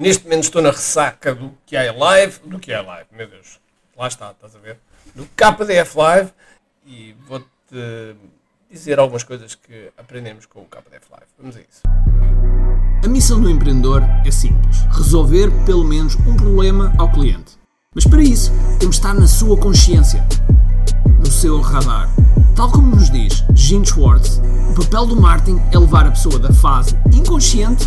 Neste momento estou na ressaca do que é live, do que é live, meu Deus. Lá está, estás a ver? Do KDF Live e vou-te dizer algumas coisas que aprendemos com o KDF Live. Vamos a isso. A missão do empreendedor é simples: resolver pelo menos um problema ao cliente. Mas para isso, temos de estar na sua consciência, no seu radar. Tal como nos diz Gene Schwartz, o papel do marketing é levar a pessoa da fase inconsciente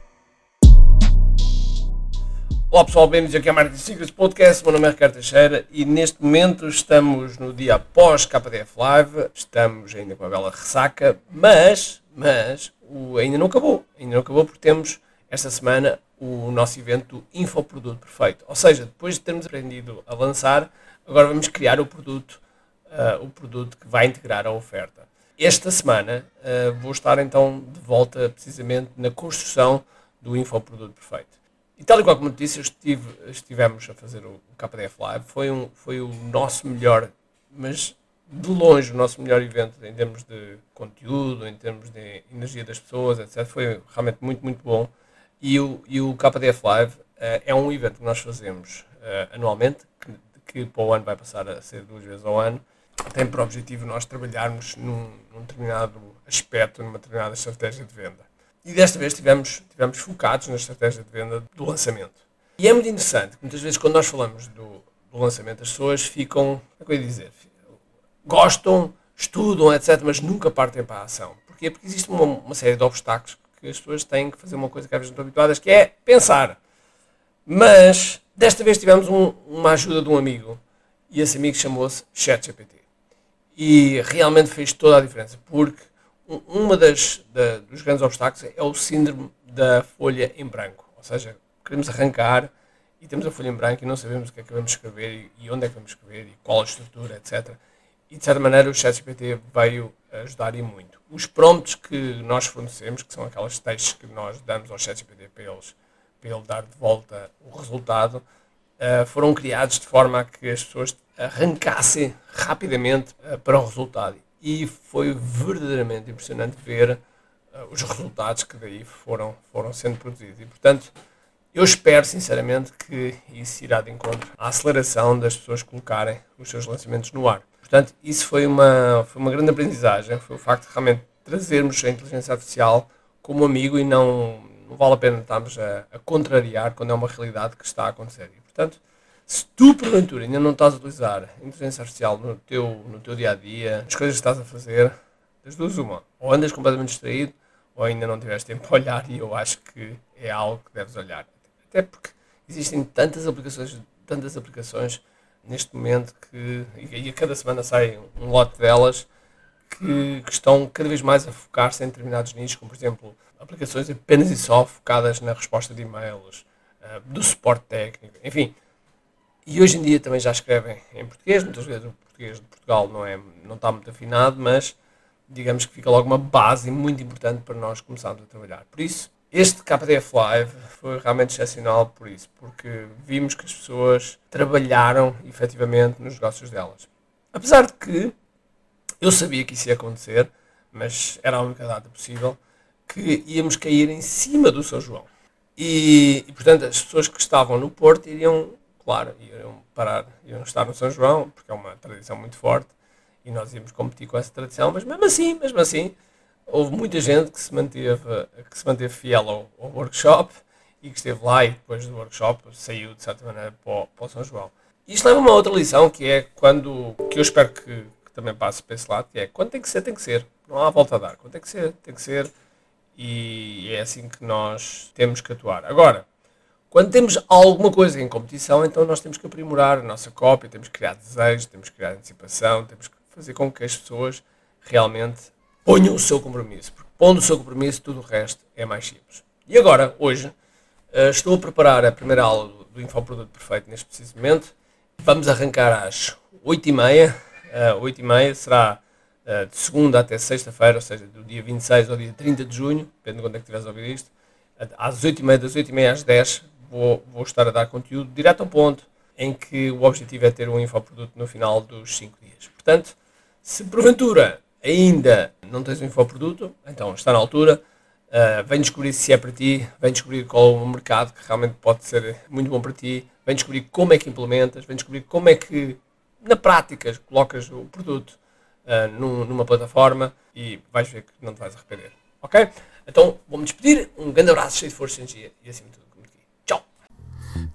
Olá pessoal, bem-vindos aqui ao Marketing Secrets Podcast. Meu nome é Ricardo Teixeira e neste momento estamos no dia após KDF Live. Estamos ainda com a bela ressaca, mas, mas o, ainda não acabou. Ainda não acabou porque temos esta semana o nosso evento Infoproduto Perfeito. Ou seja, depois de termos aprendido a lançar, agora vamos criar o produto, uh, o produto que vai integrar a oferta. Esta semana uh, vou estar então de volta precisamente na construção do Infoproduto Perfeito. E tal e qual como disse, estive, estivemos a fazer o, KDF Live, foi, um, foi o nosso melhor, mas de longe o nosso melhor evento em termos de conteúdo, em termos de energia das pessoas, etc. Foi realmente muito, muito bom. E o, e o KDF Live uh, é um evento que nós fazemos uh, anualmente, que, que para o ano vai passar a ser duas vezes ao ano. Tem por objetivo nós trabalharmos num, num determinado aspecto, numa determinada estratégia de venda. E desta vez tivemos, tivemos focados na estratégia de venda do lançamento. E é muito interessante, muitas vezes quando nós falamos do, do lançamento, as pessoas ficam, é que eu ia dizer, gostam, estudam, etc., mas nunca partem para a ação. Porquê? Porque existe uma, uma série de obstáculos que as pessoas têm que fazer uma coisa que às vezes não estão habituadas, que é pensar. Mas, desta vez tivemos um, uma ajuda de um amigo, e esse amigo chamou-se ChatGPT. E realmente fez toda a diferença, porque uma das da, dos grandes obstáculos é o síndrome da folha em branco. Ou seja, queremos arrancar e temos a folha em branco e não sabemos o que é que vamos escrever e, onde é que vamos escrever e qual a estrutura, etc. E de certa maneira o ChatGPT veio ajudar e muito. Os prompts que nós fornecemos, que são aqueles textos que nós damos ao ChatGPT para, eles, para ele dar de volta o resultado, uh, foram criados de forma a que as pessoas arrancassem rapidamente uh, para o resultado e foi verdadeiramente impressionante ver uh, os resultados que daí foram, foram sendo produzidos. E, portanto, eu espero sinceramente que isso irá de encontro à aceleração das pessoas colocarem os seus lançamentos no ar. Portanto, isso foi uma, foi uma grande aprendizagem, foi o facto de realmente trazermos a inteligência artificial como amigo e não, não vale a pena estarmos a, a contrariar quando é uma realidade que está a acontecer. E, portanto, se tu, porventura, ainda não estás a utilizar a inteligência artificial no teu, no teu dia a dia, as coisas que estás a fazer, das duas, uma. Ou andas completamente distraído, ou ainda não tiveste tempo para olhar, e eu acho que é algo que deves olhar. Até porque existem tantas aplicações, tantas aplicações neste momento que, e a cada semana sai um lote delas, que, que estão cada vez mais a focar-se em determinados nichos, como por exemplo aplicações apenas e só focadas na resposta de e-mails, uh, do suporte técnico, enfim e hoje em dia também já escrevem em português, muitas vezes o português de Portugal não, é, não está muito afinado, mas digamos que fica logo uma base muito importante para nós começarmos a trabalhar. Por isso, este KDF Live foi realmente excepcional por isso, porque vimos que as pessoas trabalharam efetivamente nos negócios delas. Apesar de que eu sabia que isso ia acontecer, mas era a única data possível, que íamos cair em cima do São João. E, e portanto, as pessoas que estavam no Porto iriam claro, iam parar, iam estar no São João, porque é uma tradição muito forte, e nós íamos competir com essa tradição, mas mesmo assim, mesmo assim, houve muita gente que se manteve, que se manteve fiel ao, ao workshop e que esteve lá e depois do workshop saiu de certa maneira para o, para o São João. Isto leva a uma outra lição que é quando, que eu espero que, que, também passe para esse lado, que é quando tem que ser, tem que ser. Não há volta a dar. Quando tem que ser, tem que ser. E é assim que nós temos que atuar. Agora, quando temos alguma coisa em competição, então nós temos que aprimorar a nossa cópia, temos que criar desejos, temos que criar antecipação, temos que fazer com que as pessoas realmente ponham o seu compromisso. Porque pondo o seu compromisso, tudo o resto é mais simples. E agora, hoje, eh, estou a preparar a primeira aula do, Infoproduto Perfeito neste preciso momento. Vamos arrancar às 8h30. Uh, 8h30 será uh, de segunda até sexta-feira, ou seja, do dia 26 ao dia 30 de junho, depende de quando é que estiveres a ouvir isto, às 8h30, das 8h30 às 10 vou, vou estar a dar conteúdo direto ao ponto, em que o objetivo é ter um infoproduto no final dos 5 dias. Portanto, se porventura ainda não tens um infoproduto, então está na altura, uh, vem descobrir se é para ti, vem descobrir qual é o mercado que realmente pode ser muito bom para ti, vem descobrir como é que implementas, vem descobrir como é que na prática colocas o produto uh, num, numa plataforma e vais ver que não te vais arrepender. Ok? Então vou-me despedir, um grande abraço cheio de força e energia e acima de tudo